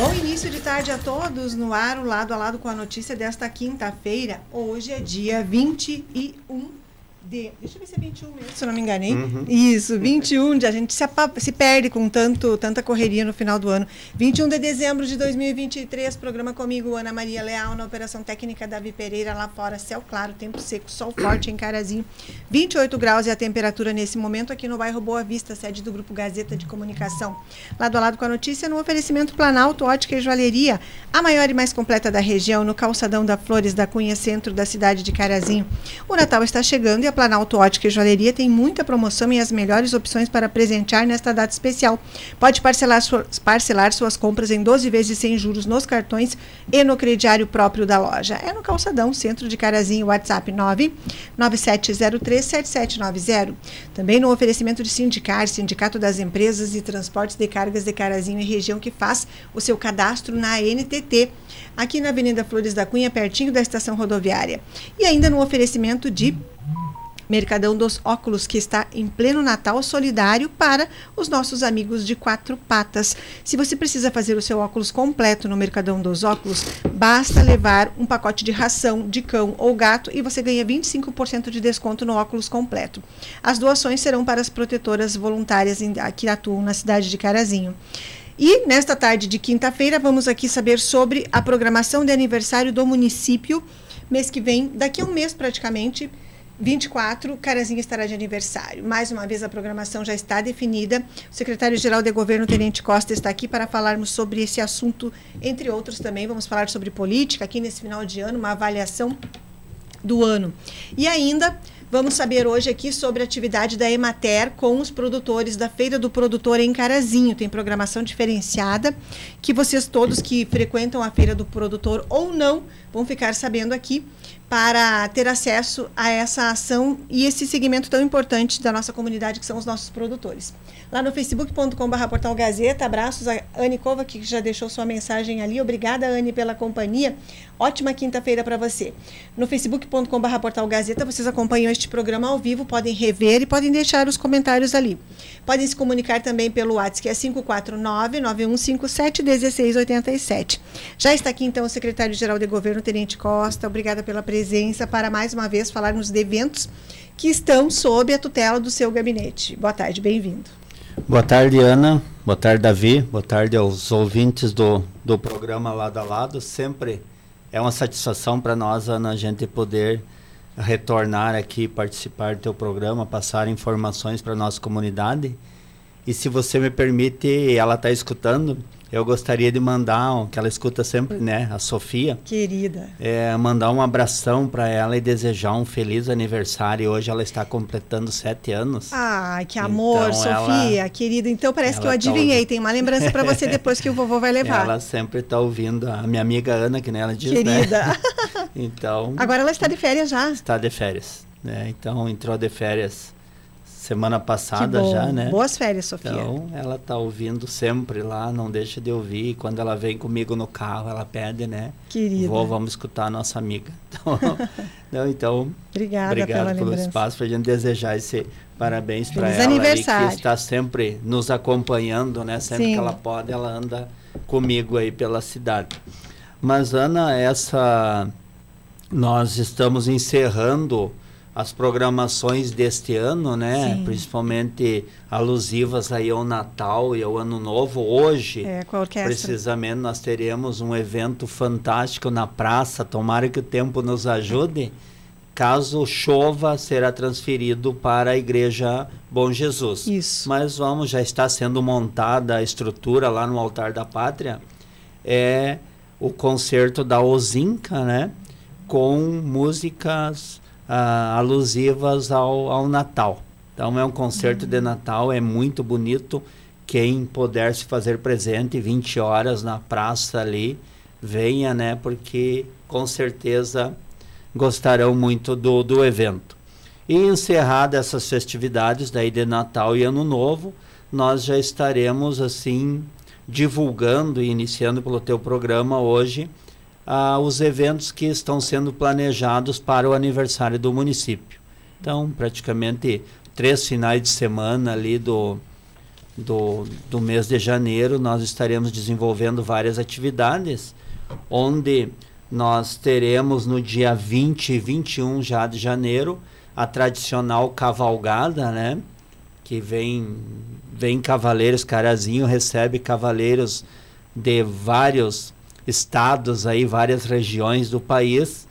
Bom início de tarde a todos no ar, o lado a lado com a notícia desta quinta-feira. Hoje é dia 21 de. Deixa eu ver se é 21 mesmo, se eu não me enganei. Uhum. Isso, 21 de. A gente se, se perde com tanto, tanta correria no final do ano. 21 de dezembro de 2023, programa comigo, Ana Maria Leal, na Operação Técnica Davi Pereira, lá fora, céu claro, tempo seco, sol forte em Carazinho. 28 graus e a temperatura nesse momento aqui no bairro Boa Vista, sede do Grupo Gazeta de Comunicação. Lado a lado com a notícia, no oferecimento Planalto Ótica e Joalheria, a maior e mais completa da região, no calçadão da Flores da Cunha, centro da cidade de Carazinho. O Natal está chegando e a Planalto Ótica e Joalheria tem muita promoção e as melhores opções para presentear nesta data especial. Pode parcelar, parcelar suas compras em 12 vezes sem juros nos cartões e no crediário próprio da loja. É no Calçadão, centro de Carazinho, WhatsApp 997037790. Também no oferecimento de Sindicar, Sindicato das Empresas e Transportes de Cargas de Carazinho e região que faz o seu cadastro na NTT aqui na Avenida Flores da Cunha, pertinho da estação rodoviária. E ainda no oferecimento de Mercadão dos Óculos, que está em pleno Natal solidário para os nossos amigos de quatro patas. Se você precisa fazer o seu óculos completo no Mercadão dos Óculos, basta levar um pacote de ração de cão ou gato e você ganha 25% de desconto no óculos completo. As doações serão para as protetoras voluntárias que atuam na cidade de Carazinho. E nesta tarde de quinta-feira, vamos aqui saber sobre a programação de aniversário do município. Mês que vem, daqui a um mês praticamente, 24, Carazinho estará de aniversário. Mais uma vez, a programação já está definida. O secretário-geral de governo, Tenente Costa, está aqui para falarmos sobre esse assunto, entre outros também. Vamos falar sobre política aqui nesse final de ano, uma avaliação do ano. E ainda. Vamos saber hoje aqui sobre a atividade da Emater com os produtores da Feira do Produtor em Carazinho. Tem programação diferenciada que vocês todos que frequentam a Feira do Produtor ou não vão ficar sabendo aqui para ter acesso a essa ação e esse segmento tão importante da nossa comunidade, que são os nossos produtores. Lá no facebook.com.br portal Gazeta, abraços a Anne Cova, que já deixou sua mensagem ali. Obrigada, Anne, pela companhia. Ótima quinta-feira para você. No facebook.com.br portal Gazeta, vocês acompanham este programa ao vivo, podem rever e podem deixar os comentários ali. Podem se comunicar também pelo WhatsApp, que é 549-9157-1687. Já está aqui, então, o secretário-geral de Governo, Tenente Costa. Obrigada pela presença para, mais uma vez, falarmos de eventos que estão sob a tutela do seu gabinete. Boa tarde, bem-vindo. Boa tarde, Ana. Boa tarde, Davi. Boa tarde aos ouvintes do, do programa Lado a Lado. Sempre é uma satisfação para nós, Ana, a gente poder retornar aqui, participar do teu programa, passar informações para nossa comunidade. E se você me permite, ela está escutando, eu gostaria de mandar, que ela escuta sempre, né, a Sofia. Querida. É, mandar um abração para ela e desejar um feliz aniversário. Hoje ela está completando sete anos. Ai, que amor, então, Sofia, ela, querida. Então parece que eu tá adivinhei. Tá Tem uma lembrança para você depois que o vovô vai levar. Ela sempre está ouvindo. A minha amiga Ana, que nem ela diz, né? Querida. Né? então. Agora ela está de férias já. Está de férias. Né? Então entrou de férias semana passada já, né? Boas férias, Sofia. Então, ela está ouvindo sempre lá, não deixa de ouvir. Quando ela vem comigo no carro, ela pede, né? Querida. Vou, vamos escutar a nossa amiga. Então, não, então Obrigada obrigado pelo lembrança. espaço para a gente desejar esse parabéns para ela aniversário. que está sempre nos acompanhando, né? Sempre Sim. que ela pode, ela anda comigo aí pela cidade. Mas Ana, essa nós estamos encerrando as programações deste ano, né? Sim. Principalmente alusivas aí ao Natal e ao Ano Novo. Hoje, é, precisamente, nós teremos um evento fantástico na praça. Tomara que o tempo nos ajude. Caso chova, será transferido para a Igreja Bom Jesus. Isso. Mas vamos, já está sendo montada a estrutura lá no Altar da Pátria. É o concerto da Ozinca, né? Com músicas ah, alusivas ao, ao Natal. Então é um concerto uhum. de Natal, é muito bonito. Quem puder se fazer presente 20 horas na praça ali, venha, né? Porque com certeza gostarão muito do, do evento. E encerradas essas festividades daí de Natal e Ano Novo, nós já estaremos assim divulgando e iniciando pelo teu programa hoje os eventos que estão sendo planejados para o aniversário do município. Então, praticamente três finais de semana ali do, do, do mês de janeiro, nós estaremos desenvolvendo várias atividades, onde nós teremos no dia 20 e 21 já de janeiro a tradicional cavalgada, né? Que vem, vem cavaleiros, Carazinho recebe cavaleiros de vários estados aí, várias regiões do país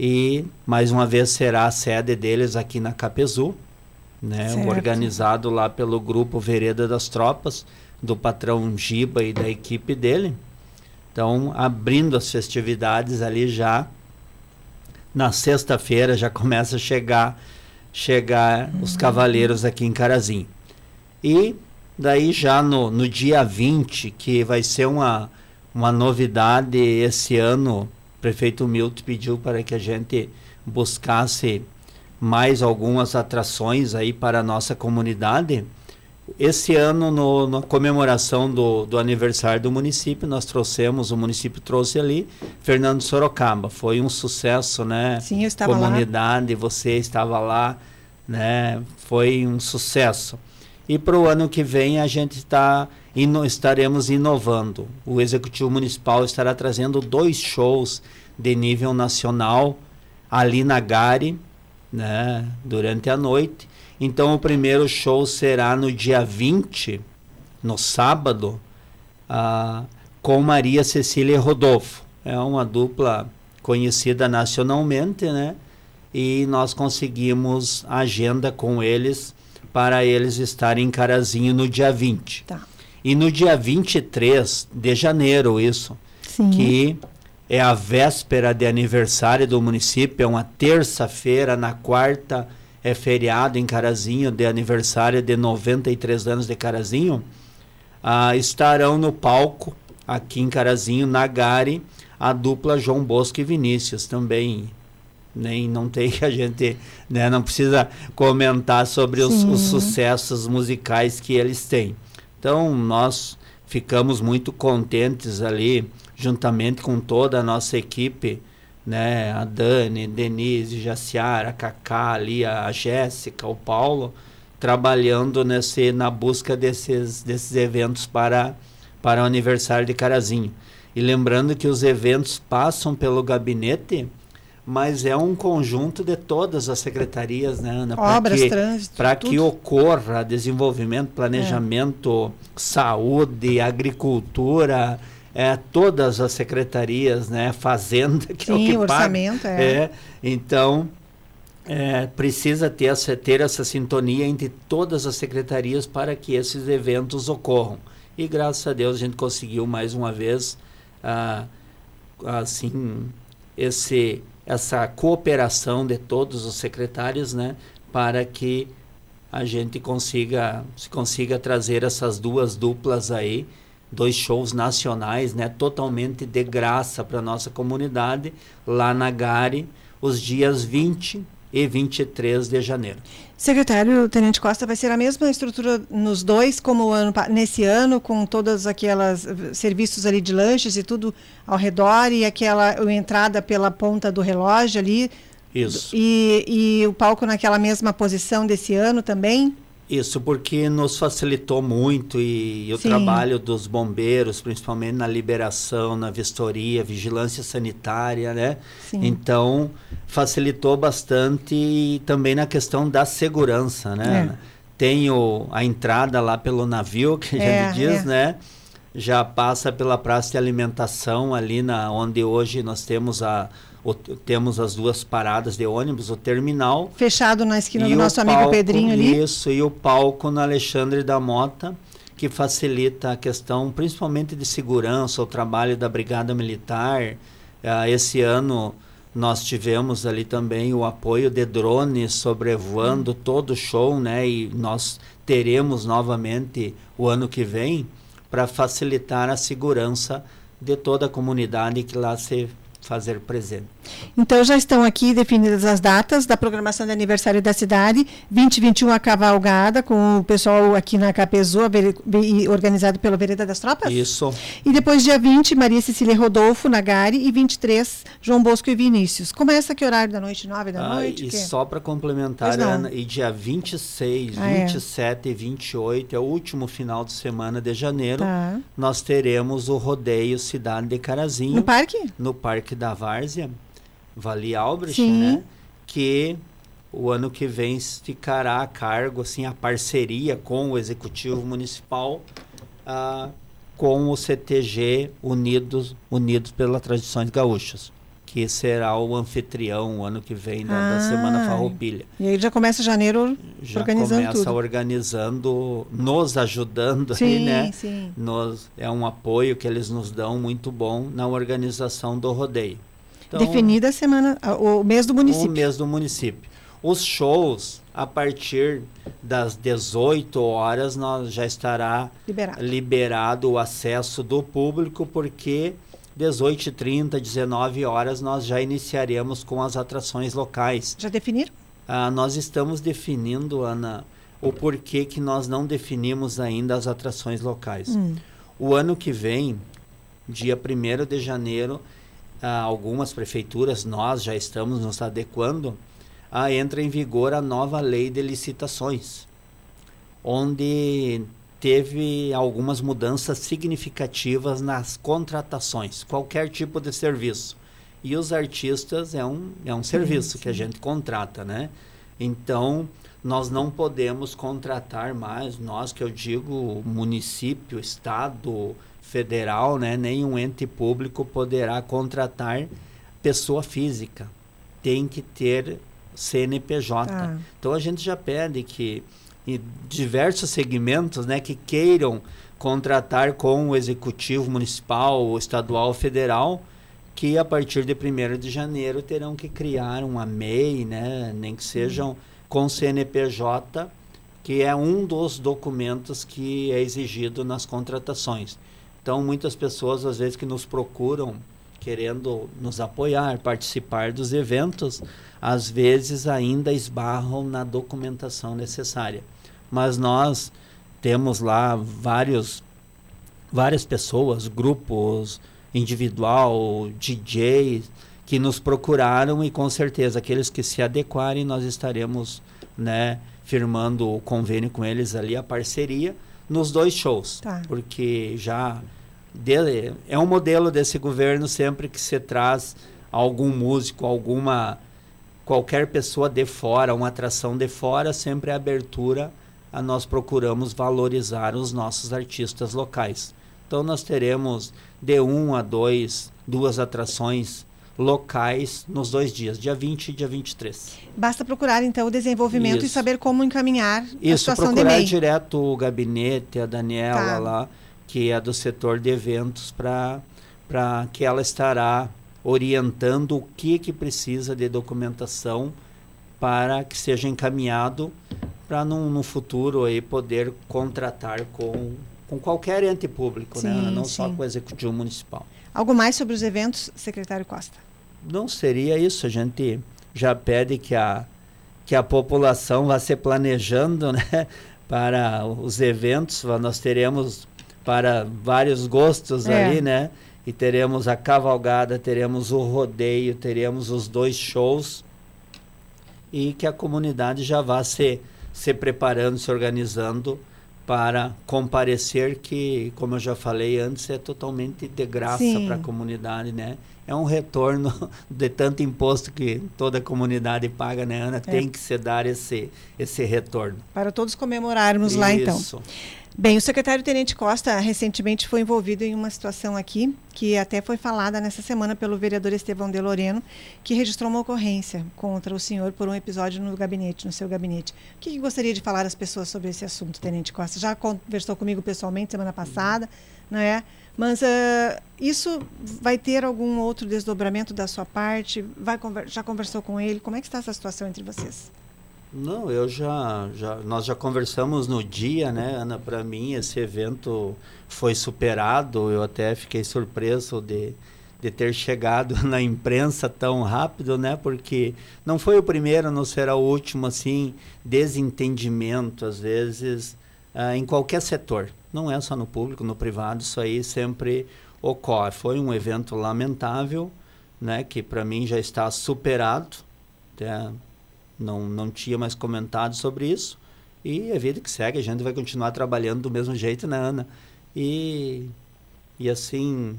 e mais uma vez será a sede deles aqui na Capezu, né? Organizado lá pelo grupo Vereda das Tropas, do patrão Giba e da equipe dele. Então, abrindo as festividades ali já na sexta-feira já começa a chegar chegar uhum. os cavaleiros aqui em Carazinho. E daí já no, no dia 20, que vai ser uma, uma novidade esse ano, o prefeito Milton pediu para que a gente buscasse mais algumas atrações aí para a nossa comunidade. Esse ano, no, na comemoração do, do aniversário do município, nós trouxemos, o município trouxe ali, Fernando Sorocaba. Foi um sucesso, né? Sim, eu estava Comunidade, lá. você estava lá, né? Foi um sucesso. E para o ano que vem a gente está ino, estaremos inovando. O Executivo Municipal estará trazendo dois shows de nível nacional ali na Gare, né? Durante a noite então o primeiro show será no dia 20, no sábado, ah, com Maria Cecília Rodolfo. É uma dupla conhecida nacionalmente, né? E nós conseguimos agenda com eles para eles estarem em Carazinho no dia 20. Tá. E no dia 23 de janeiro, isso, Sim. que é a véspera de aniversário do município, é uma terça-feira, na quarta é feriado em Carazinho, de aniversário de 93 anos de Carazinho, ah, estarão no palco aqui em Carazinho, na Gare, a dupla João Bosco e Vinícius também. Nem não tem que a gente, né, não precisa comentar sobre os, os sucessos musicais que eles têm. Então, nós ficamos muito contentes ali, juntamente com toda a nossa equipe, né? A Dani, Denise, Jaciara, a Cacá ali, a Jéssica, o Paulo, trabalhando nesse, na busca desses, desses eventos para, para o aniversário de Carazinho. E lembrando que os eventos passam pelo gabinete, mas é um conjunto de todas as secretarias, né, Ana? Obras, que, trânsito. Para que ocorra desenvolvimento, planejamento, é. saúde, agricultura, é, todas as secretarias, né, Fazenda, que Sim, é o que orçamento, paga. É. é. Então, é, precisa ter essa, ter essa sintonia entre todas as secretarias para que esses eventos ocorram. E graças a Deus a gente conseguiu mais uma vez, ah, assim, esse, essa cooperação de todos os secretários, né, para que a gente consiga, consiga trazer essas duas duplas aí dois shows nacionais, né, totalmente de graça para nossa comunidade, lá na Gare, os dias 20 e 23 de janeiro. Secretário Tenente Costa, vai ser a mesma estrutura nos dois como ano, nesse ano, com todas aquelas eh, serviços ali de lanches e tudo ao redor e aquela entrada pela ponta do relógio ali. Isso. E, e o palco naquela mesma posição desse ano também? Isso porque nos facilitou muito e, e o trabalho dos bombeiros, principalmente na liberação, na vistoria, vigilância sanitária, né? Sim. Então facilitou bastante e também na questão da segurança, né? É. Tem o, a entrada lá pelo navio, que é, a gente diz, é. né? Já passa pela praça de alimentação ali na onde hoje nós temos a o, temos as duas paradas de ônibus, o terminal. Fechado na esquina do nosso amigo Pedrinho ali. Isso, e o palco na Alexandre da Mota, que facilita a questão principalmente de segurança, o trabalho da Brigada Militar. Uh, esse ano nós tivemos ali também o apoio de drones sobrevoando hum. todo o show, né? E nós teremos novamente o ano que vem para facilitar a segurança de toda a comunidade que lá se fazer presente. Então já estão aqui definidas as datas da programação de aniversário da cidade, 2021 a cavalgada com o pessoal aqui na Capezu, organizado pela Vereda das Tropas? Isso. E depois dia 20, Maria Cecília Rodolfo, Nagari, e 23, João Bosco e Vinícius. Começa que horário da noite? 9 da ah, noite? E que? só para complementar, Ana, e dia 26, ah, 27 é. e 28, é o último final de semana de janeiro, tá. nós teremos o rodeio Cidade de Carazinho. No parque? No Parque da Várzea, Vale Albrecht, Sim. né? Que o ano que vem ficará a cargo, assim, a parceria com o Executivo Municipal, ah, com o CTG Unidos, Unidos pelas Tradições Gaúchas que será o anfitrião o ano que vem da, ah, da Semana Farroupilha. E aí já começa janeiro já organizando começa tudo. organizando, nos ajudando sim, aí, né? Sim. Nos, é um apoio que eles nos dão muito bom na organização do rodeio. Então, Definida a semana, o mês do município. O mês do município. Os shows, a partir das 18 horas, nós já estará liberado, liberado o acesso do público, porque 18h30, 19 horas, nós já iniciaremos com as atrações locais. Já definiram? Ah, nós estamos definindo, Ana, o porquê que nós não definimos ainda as atrações locais. Hum. O ano que vem, dia 1 de janeiro, ah, algumas prefeituras, nós já estamos nos adequando, ah, entra em vigor a nova lei de licitações, onde teve algumas mudanças significativas nas contratações, qualquer tipo de serviço. E os artistas é um, é um serviço sim. que a gente contrata, né? Então, nós não podemos contratar mais, nós que eu digo município, estado, federal, né? Nenhum ente público poderá contratar pessoa física. Tem que ter CNPJ. Ah. Então, a gente já pede que em diversos segmentos né, que queiram contratar com o executivo municipal, estadual, federal, que a partir de 1 de janeiro terão que criar uma MEI, né, nem que sejam com CNPJ, que é um dos documentos que é exigido nas contratações. Então, muitas pessoas, às vezes, que nos procuram querendo nos apoiar, participar dos eventos, às vezes ainda esbarram na documentação necessária mas nós temos lá vários várias pessoas, grupos individual, DJs que nos procuraram e com certeza aqueles que se adequarem nós estaremos, né, firmando o convênio com eles ali a parceria nos dois shows, tá. porque já dele, é um modelo desse governo sempre que se traz algum músico, alguma qualquer pessoa de fora, uma atração de fora, sempre é abertura a nós procuramos valorizar os nossos artistas locais. Então nós teremos de um a dois, duas atrações locais nos dois dias, dia 20 e dia 23. Basta procurar então o desenvolvimento Isso. e saber como encaminhar Isso, a situação procurar de MEI. direto o gabinete, a Daniela tá. lá, que é do setor de eventos, para que ela estará orientando o que, que precisa de documentação para que seja encaminhado para no, futuro aí poder contratar com, com qualquer ente público, né? sim, né? não sim. só com o executivo municipal. Algo mais sobre os eventos, secretário Costa? Não seria isso, a gente já pede que a que a população vá se planejando, né, para os eventos, nós teremos para vários gostos é. ali, né? E teremos a cavalgada, teremos o rodeio, teremos os dois shows e que a comunidade já vá se se preparando, se organizando para comparecer, que, como eu já falei antes, é totalmente de graça para a comunidade, né? É um retorno de tanto imposto que toda a comunidade paga, né, Ana? É. Tem que se dar esse, esse retorno. Para todos comemorarmos Isso. lá, então. Bem, o secretário Tenente Costa recentemente foi envolvido em uma situação aqui, que até foi falada nessa semana pelo vereador Estevão de Loreno, que registrou uma ocorrência contra o senhor por um episódio no gabinete, no seu gabinete. O que, que gostaria de falar às pessoas sobre esse assunto, Tenente Costa? Já conversou comigo pessoalmente semana passada, não é? Mas uh, isso vai ter algum outro desdobramento da sua parte? Vai, já conversou com ele? Como é que está essa situação entre vocês? Não, eu já, já nós já conversamos no dia, né, Ana? Para mim esse evento foi superado. Eu até fiquei surpreso de, de ter chegado na imprensa tão rápido, né? Porque não foi o primeiro, não será o último, assim, desentendimento, às vezes, uh, em qualquer setor. Não é só no público, no privado, isso aí sempre ocorre. Foi um evento lamentável, né? Que para mim já está superado, até não, não tinha mais comentado sobre isso. E a vida que segue, a gente vai continuar trabalhando do mesmo jeito, né, Ana? E, e assim,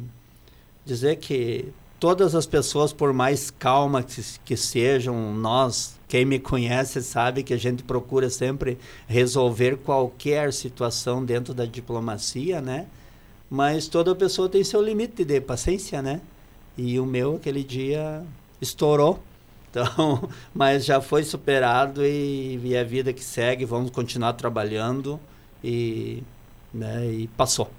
dizer que todas as pessoas, por mais calma que, que sejam, nós, quem me conhece sabe que a gente procura sempre resolver qualquer situação dentro da diplomacia, né? Mas toda pessoa tem seu limite de paciência, né? E o meu aquele dia estourou. Então, mas já foi superado e, e a vida que segue, vamos continuar trabalhando e, né, e passou.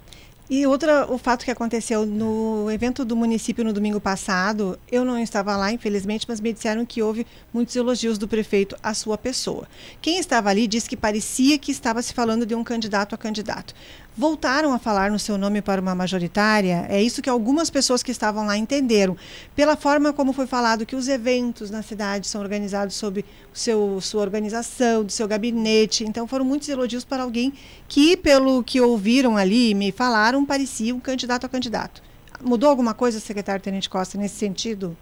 E outra, o fato que aconteceu no evento do município no domingo passado, eu não estava lá, infelizmente, mas me disseram que houve muitos elogios do prefeito à sua pessoa. Quem estava ali disse que parecia que estava se falando de um candidato a candidato voltaram a falar no seu nome para uma majoritária, é isso que algumas pessoas que estavam lá entenderam. Pela forma como foi falado que os eventos na cidade são organizados sob o seu, sua organização, do seu gabinete. Então foram muitos elogios para alguém que, pelo que ouviram ali e me falaram, parecia um candidato a candidato. Mudou alguma coisa, secretário Tenente Costa, nesse sentido?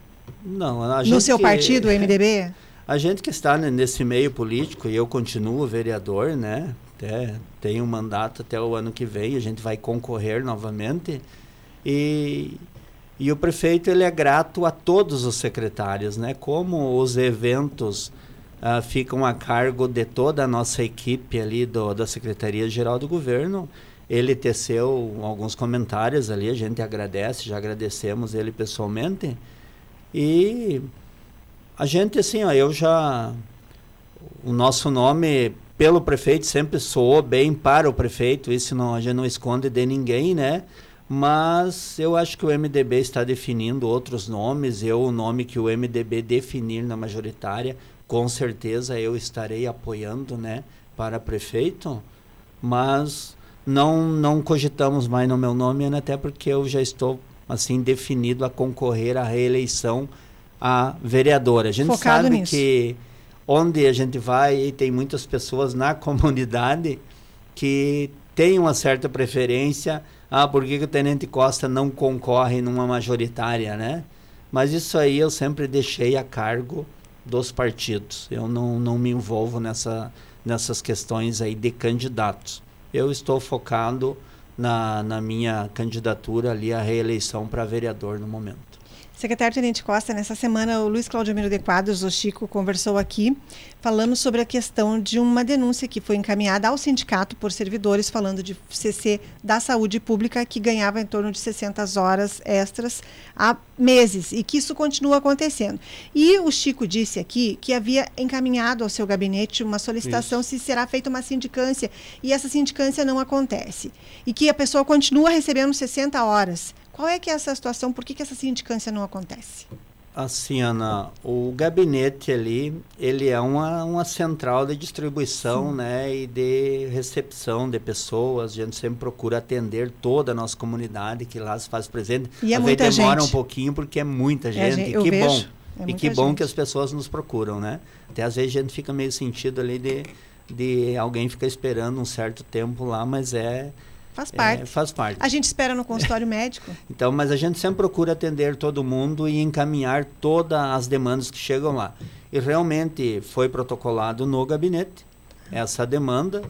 Não, a gente No seu partido, o MDB? A gente que está nesse meio político, e eu continuo vereador, né? Até tem um mandato até o ano que vem, a gente vai concorrer novamente. E, e o prefeito ele é grato a todos os secretários, né? Como os eventos uh, ficam a cargo de toda a nossa equipe ali do, da Secretaria Geral do Governo, ele teceu alguns comentários ali, a gente agradece, já agradecemos ele pessoalmente. E a gente, assim, ó, eu já. O nosso nome pelo prefeito sempre soou bem para o prefeito, isso não, a gente não esconde de ninguém, né? Mas eu acho que o MDB está definindo outros nomes, eu o nome que o MDB definir na majoritária, com certeza eu estarei apoiando, né, para prefeito, mas não não cogitamos mais no meu nome, até porque eu já estou assim definido a concorrer à reeleição a vereadora. A gente Focado sabe nisso. que onde a gente vai e tem muitas pessoas na comunidade que têm uma certa preferência. Ah, por que, que o Tenente Costa não concorre numa majoritária, né? Mas isso aí eu sempre deixei a cargo dos partidos. Eu não, não me envolvo nessa, nessas questões aí de candidatos. Eu estou focado na, na minha candidatura ali à reeleição para vereador no momento. Secretário Tenente Costa, nessa semana o Luiz Claudio Miro de Quadros, o Chico, conversou aqui, falando sobre a questão de uma denúncia que foi encaminhada ao sindicato por servidores, falando de CC da saúde pública, que ganhava em torno de 60 horas extras há meses, e que isso continua acontecendo. E o Chico disse aqui que havia encaminhado ao seu gabinete uma solicitação isso. se será feita uma sindicância, e essa sindicância não acontece. E que a pessoa continua recebendo 60 horas. Qual é que é essa situação? Por que, que essa sindicância não acontece? Assim, Ana, o gabinete ali, ele é uma, uma central de distribuição, Sim. né, e de recepção de pessoas. A gente sempre procura atender toda a nossa comunidade que lá se faz presente. E é muita demora gente. um pouquinho porque é muita gente. É, gente e que vejo, bom. É e que bom que as pessoas nos procuram, né? Até às vezes a gente fica meio sentido ali de, de alguém ficar esperando um certo tempo lá, mas é Faz parte. É, faz parte. A gente espera no consultório médico. Então, mas a gente sempre procura atender todo mundo e encaminhar todas as demandas que chegam lá. E realmente foi protocolado no gabinete essa demanda.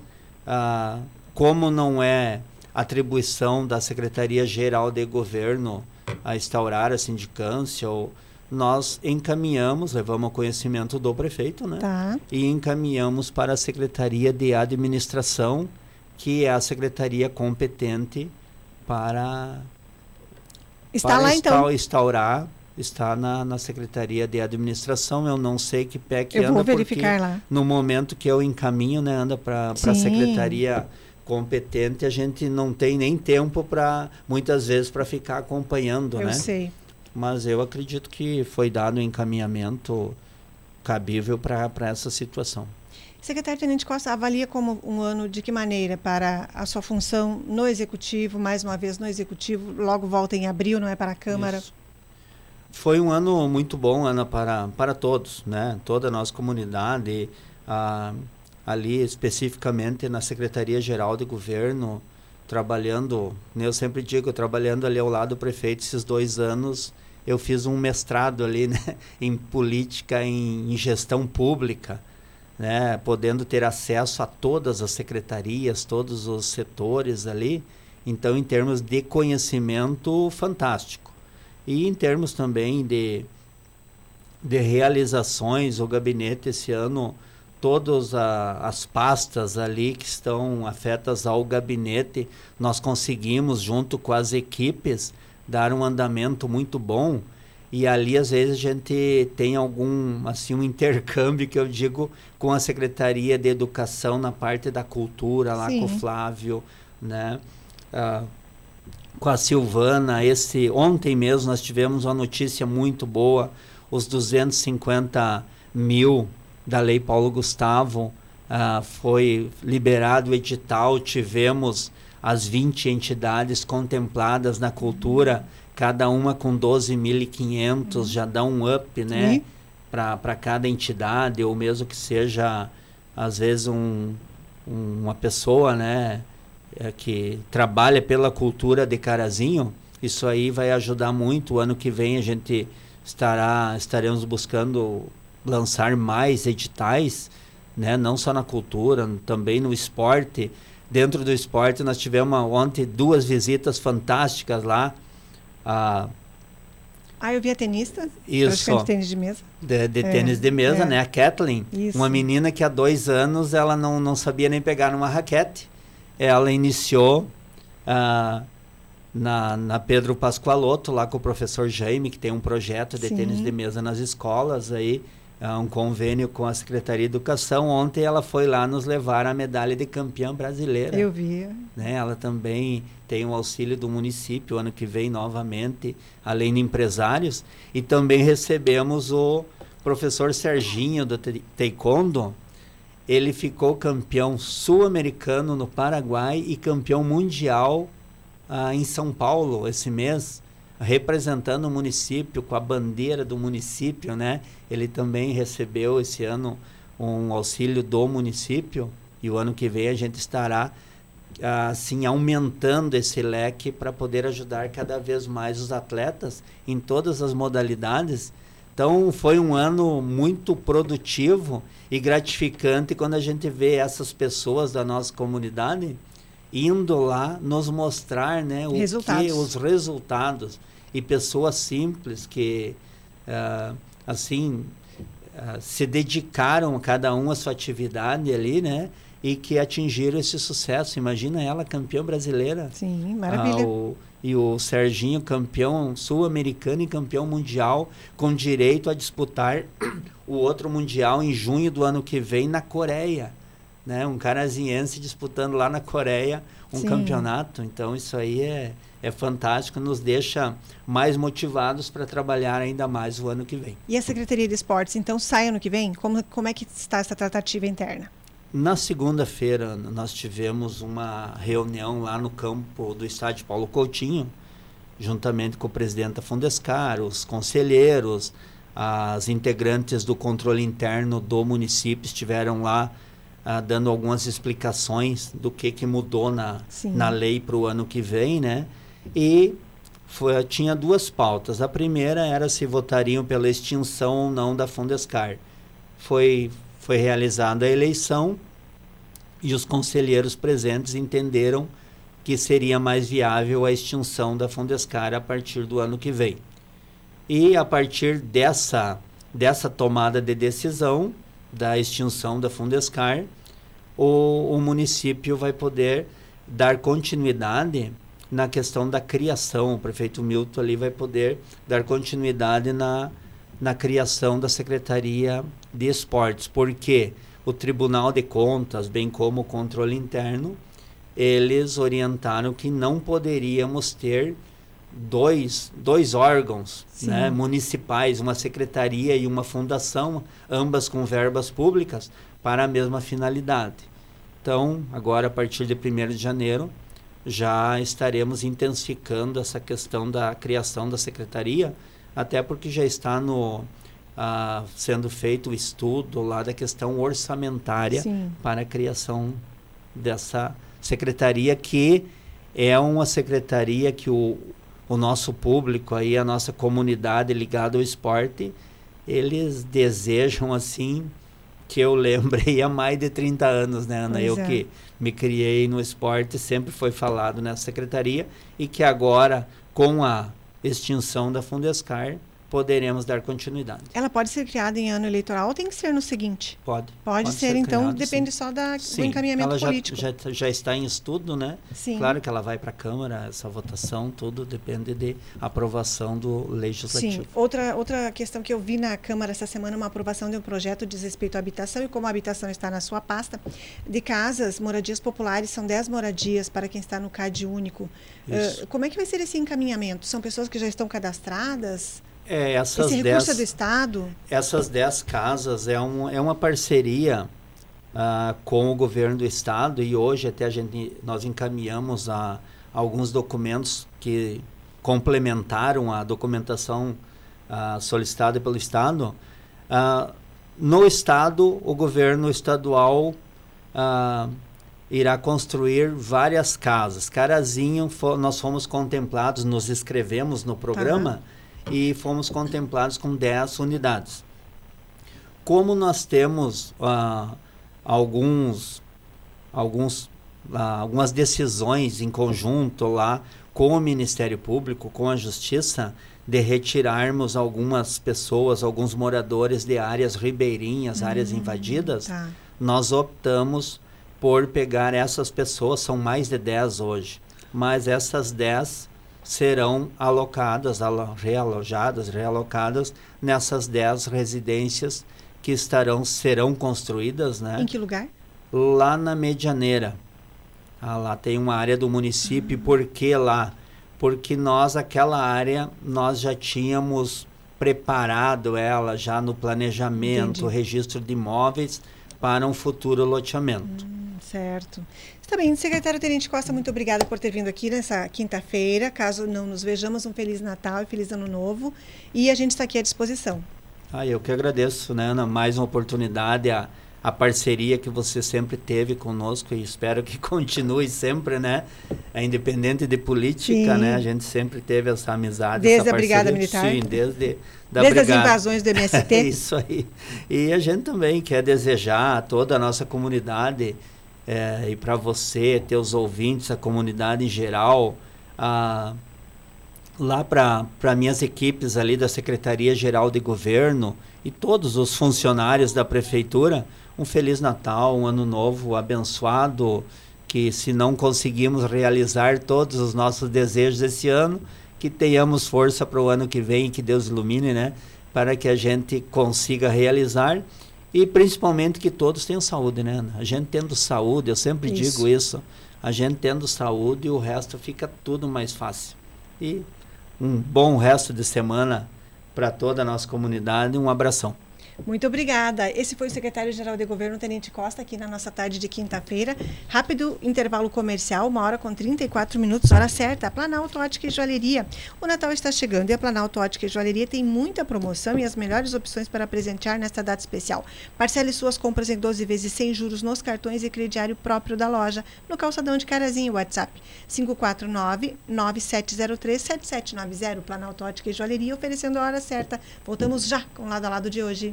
Ah, como não é atribuição da Secretaria-Geral de Governo a instaurar a sindicância, ou nós encaminhamos, levamos ao conhecimento do prefeito, né? Tá. E encaminhamos para a Secretaria de Administração que é a secretaria competente para está para lá então. instaurar está na, na secretaria de administração. Eu não sei que pé que eu anda vou verificar lá. no momento que eu encaminho né anda para a secretaria competente a gente não tem nem tempo para muitas vezes para ficar acompanhando eu né? sei. Mas eu acredito que foi dado um encaminhamento cabível para essa situação Secretário Tenente Costa, avalia como um ano de que maneira para a sua função no Executivo, mais uma vez no Executivo, logo volta em abril, não é para a Câmara? Isso. foi um ano muito bom, Ana, para, para todos, né? Toda a nossa comunidade, a, ali especificamente na Secretaria-Geral de Governo, trabalhando, né, eu sempre digo, trabalhando ali ao lado do prefeito esses dois anos, eu fiz um mestrado ali né, em política, em, em gestão pública, né, podendo ter acesso a todas as secretarias, todos os setores ali. Então, em termos de conhecimento, fantástico. E em termos também de, de realizações, o gabinete esse ano todas as pastas ali que estão afetas ao gabinete, nós conseguimos, junto com as equipes, dar um andamento muito bom. E ali, às vezes, a gente tem algum, assim, um intercâmbio que eu digo com a Secretaria de Educação na parte da cultura, lá Sim. com o Flávio, né? Ah, com a Silvana. Esse, ontem mesmo nós tivemos uma notícia muito boa, os 250 mil da Lei Paulo Gustavo, uh, foi liberado o edital, tivemos as 20 entidades contempladas na cultura, cada uma com 12.500, já dá um up, né? Para cada entidade, ou mesmo que seja, às vezes, um, um, uma pessoa, né? É, que trabalha pela cultura de Carazinho, isso aí vai ajudar muito. O ano que vem a gente estará, estaremos buscando lançar mais editais, né? não só na cultura, também no esporte. Dentro do esporte, nós tivemos ontem duas visitas fantásticas lá. Ah, ah eu vi a tenista. Isso. De tênis de mesa. De, de é, tênis de mesa, é. né? A Kathleen. Isso. Uma menina que há dois anos ela não, não sabia nem pegar numa raquete. Ela iniciou ah, na, na Pedro Pascoaloto, lá com o professor Jaime, que tem um projeto de Sim. tênis de mesa nas escolas aí um convênio com a Secretaria de Educação. Ontem ela foi lá nos levar a medalha de campeã brasileira. Eu vi. Né? Ela também tem o auxílio do município ano que vem novamente, além de empresários. E também recebemos o professor Serginho do Taekwondo. Ele ficou campeão sul-americano no Paraguai e campeão mundial ah, em São Paulo esse mês representando o município com a bandeira do município, né? Ele também recebeu esse ano um auxílio do município e o ano que vem a gente estará assim aumentando esse leque para poder ajudar cada vez mais os atletas em todas as modalidades. Então foi um ano muito produtivo e gratificante quando a gente vê essas pessoas da nossa comunidade indo lá nos mostrar né, o resultados. que, os resultados. E pessoas simples que, uh, assim, uh, se dedicaram cada um à sua atividade ali, né? E que atingiram esse sucesso. Imagina ela campeã brasileira. Sim, maravilha. Uh, e o Serginho campeão sul-americano e campeão mundial com direito a disputar o outro mundial em junho do ano que vem na Coreia né? Um carazinhense disputando lá na Coreia um Sim. campeonato. Então isso aí é, é fantástico, nos deixa mais motivados para trabalhar ainda mais o ano que vem. E a Secretaria de Esportes, então, sai ano que vem? Como, como é que está essa tratativa interna? Na segunda-feira, nós tivemos uma reunião lá no campo do estádio Paulo Coutinho, juntamente com o presidente da Fundescar, os conselheiros, as integrantes do controle interno do município estiveram lá ah, dando algumas explicações do que, que mudou na, na lei para o ano que vem, né? E foi, tinha duas pautas. A primeira era se votariam pela extinção ou não da Fundescar. Foi, foi realizada a eleição e os conselheiros presentes entenderam que seria mais viável a extinção da Fundescar a partir do ano que vem. E a partir dessa, dessa tomada de decisão, da extinção da Fundescar, o, o município vai poder dar continuidade na questão da criação. O prefeito Milton ali vai poder dar continuidade na, na criação da Secretaria de Esportes, porque o Tribunal de Contas, bem como o controle interno, eles orientaram que não poderíamos ter dois, dois órgãos né, municipais, uma secretaria e uma fundação, ambas com verbas públicas, para a mesma finalidade. Então, agora a partir de 1 de janeiro, já estaremos intensificando essa questão da criação da secretaria, até porque já está no ah, sendo feito o estudo lá da questão orçamentária Sim. para a criação dessa secretaria que é uma secretaria que o, o nosso público aí a nossa comunidade ligada ao esporte eles desejam assim que eu lembrei há mais de 30 anos, né, Ana? Pois eu é. que me criei no esporte, sempre foi falado nessa secretaria e que agora, com a extinção da Fundescar, poderemos dar continuidade. Ela pode ser criada em ano eleitoral ou tem que ser no seguinte? Pode. Pode, ser, então, criado, depende sim. só da, do Sim, encaminhamento ela já, político. Já, já está em estudo, né? Sim. Claro que ela vai para a Câmara, essa votação, tudo depende de aprovação do Legislativo. Sim. Outra, outra questão que eu vi na Câmara essa semana, uma aprovação de um projeto diz respeito à habitação, e como a habitação está na sua pasta, de casas, moradias populares, são 10 moradias para quem está no CAD único. Ah, como é que vai ser esse encaminhamento? São pessoas que já estão cadastradas? É, essas esse recurso é dez- do Estado? Essas 10 casas é, um, é uma parceria ah, com o governo do estado e hoje até a gente, nós encaminhamos a, alguns documentos que complementaram a documentação ah, solicitada pelo estado. Ah, no estado, o governo estadual irá construir várias casas. Carazinho, fo- nós fomos contemplados, nos inscrevemos no programa e fomos contemplados com 10 unidades. Como nós temos ah, alguns, alguns, ah, algumas decisões em conjunto lá com o Ministério Público, com a Justiça, de retirarmos algumas pessoas, alguns moradores de áreas ribeirinhas, áreas invadidas, Tá. nós optamos por pegar essas pessoas, são mais de 10 hoje, mas essas 10 serão alocadas, alo- realojadas, realocadas nessas 10 residências que estarão, serão construídas, né? Em que lugar? lá na Medianeira. Ah, lá tem uma área do município. E por que lá? Porque nós, aquela área, nós já tínhamos preparado ela já no planejamento, Entendi. registro de imóveis para um futuro loteamento. Hum, certo. Está bem, secretário Tenente Costa, muito obrigada por ter vindo aqui nessa quinta-feira. Caso não nos vejamos, um Feliz Natal e Feliz Ano Novo. E a gente está aqui à disposição. Ah, eu que agradeço, né, Ana? Mais uma oportunidade, a, a parceria que você sempre teve conosco e espero que continue sempre, né? É independente de política, Sim. né? A gente sempre teve essa amizade, Desde essa a Brigada parceria. Militar? Sim, desde da Desde as brigada. invasões do MST? Isso aí. E a gente também quer desejar a toda a nossa comunidade eh, e para você, teus ouvintes, a comunidade em geral, a lá para minhas equipes ali da Secretaria Geral de Governo e todos os funcionários da prefeitura, um feliz Natal, um ano novo abençoado, que se não conseguimos realizar todos os nossos desejos esse ano, que tenhamos força para o ano que vem, que Deus ilumine, né, para que a gente consiga realizar e principalmente que todos tenham saúde, né? Ana? A gente tendo saúde, eu sempre Isso. digo isso, a gente tendo saúde, o resto fica tudo mais fácil. E um bom resto de semana para toda a nossa comunidade. Um abração. Muito obrigada. Esse foi o secretário-geral de governo, Tenente Costa, aqui na nossa tarde de quinta-feira. Rápido intervalo comercial, uma hora com 34 minutos, hora certa. Planalto Ótica e Joalheria. O Natal está chegando e a Planalto Ótica e Joalheria tem muita promoção e as melhores opções para presentear nesta data especial. Parcele suas compras em 12 vezes sem juros nos cartões e crediário próprio da loja, no calçadão de Carazinho, WhatsApp 549-9703-7790. Planalto Ótica e Joalheria oferecendo a hora certa. Voltamos já com o lado a lado de hoje.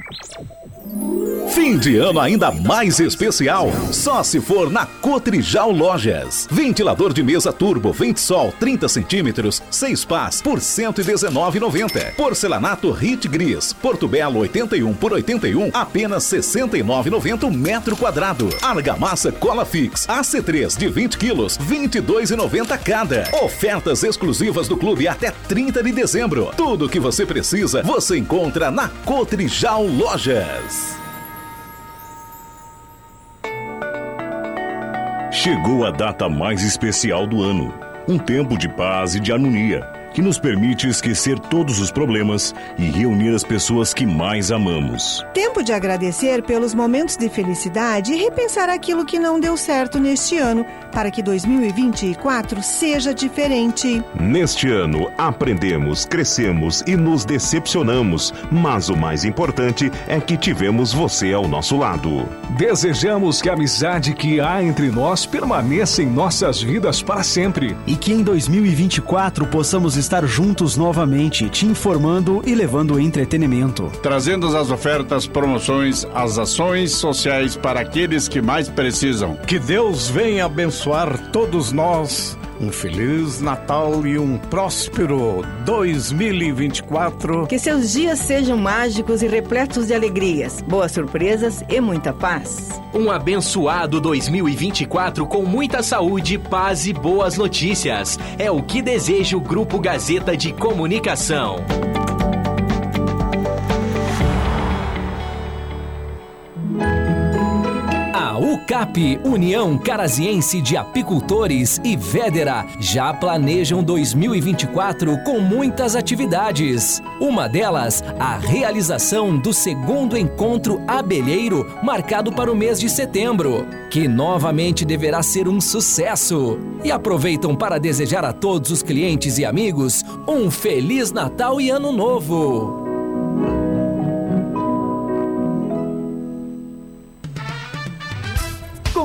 Fim de ano ainda mais especial, só se for na Cotrijal Lojas. Ventilador de mesa turbo Ventsol 30 centímetros, 6 pás por 119,90. Porcelanato Hit Gris, Porto Belo 81 por 81, apenas 69,90 o metro quadrado. Argamassa Cola Fix AC3 de 20 quilos, 22,90 cada. Ofertas exclusivas do clube até 30 de dezembro. Tudo o que você precisa, você encontra na Cotrijal Lojas. Chegou a data mais especial do ano. Um tempo de paz e de harmonia. Que nos permite esquecer todos os problemas e reunir as pessoas que mais amamos. Tempo de agradecer pelos momentos de felicidade e repensar aquilo que não deu certo neste ano, para que 2024 seja diferente. Neste ano, aprendemos, crescemos e nos decepcionamos, mas o mais importante é que tivemos você ao nosso lado. Desejamos que a amizade que há entre nós permaneça em nossas vidas para sempre e que em 2024 possamos estar juntos novamente, te informando e levando entretenimento. Trazendo as ofertas, promoções, as ações sociais para aqueles que mais precisam. Que Deus venha abençoar todos nós um feliz Natal e um próspero 2024. Que seus dias sejam mágicos e repletos de alegrias, boas surpresas e muita paz. Um abençoado 2024 com muita saúde, paz e boas notícias. É o que deseja o Grupo Gazeta de Comunicação. UCAP, União Caraziense de Apicultores e Vedera já planejam 2024 com muitas atividades. Uma delas, a realização do segundo encontro abelheiro, marcado para o mês de setembro, que novamente deverá ser um sucesso. E aproveitam para desejar a todos os clientes e amigos um Feliz Natal e Ano Novo.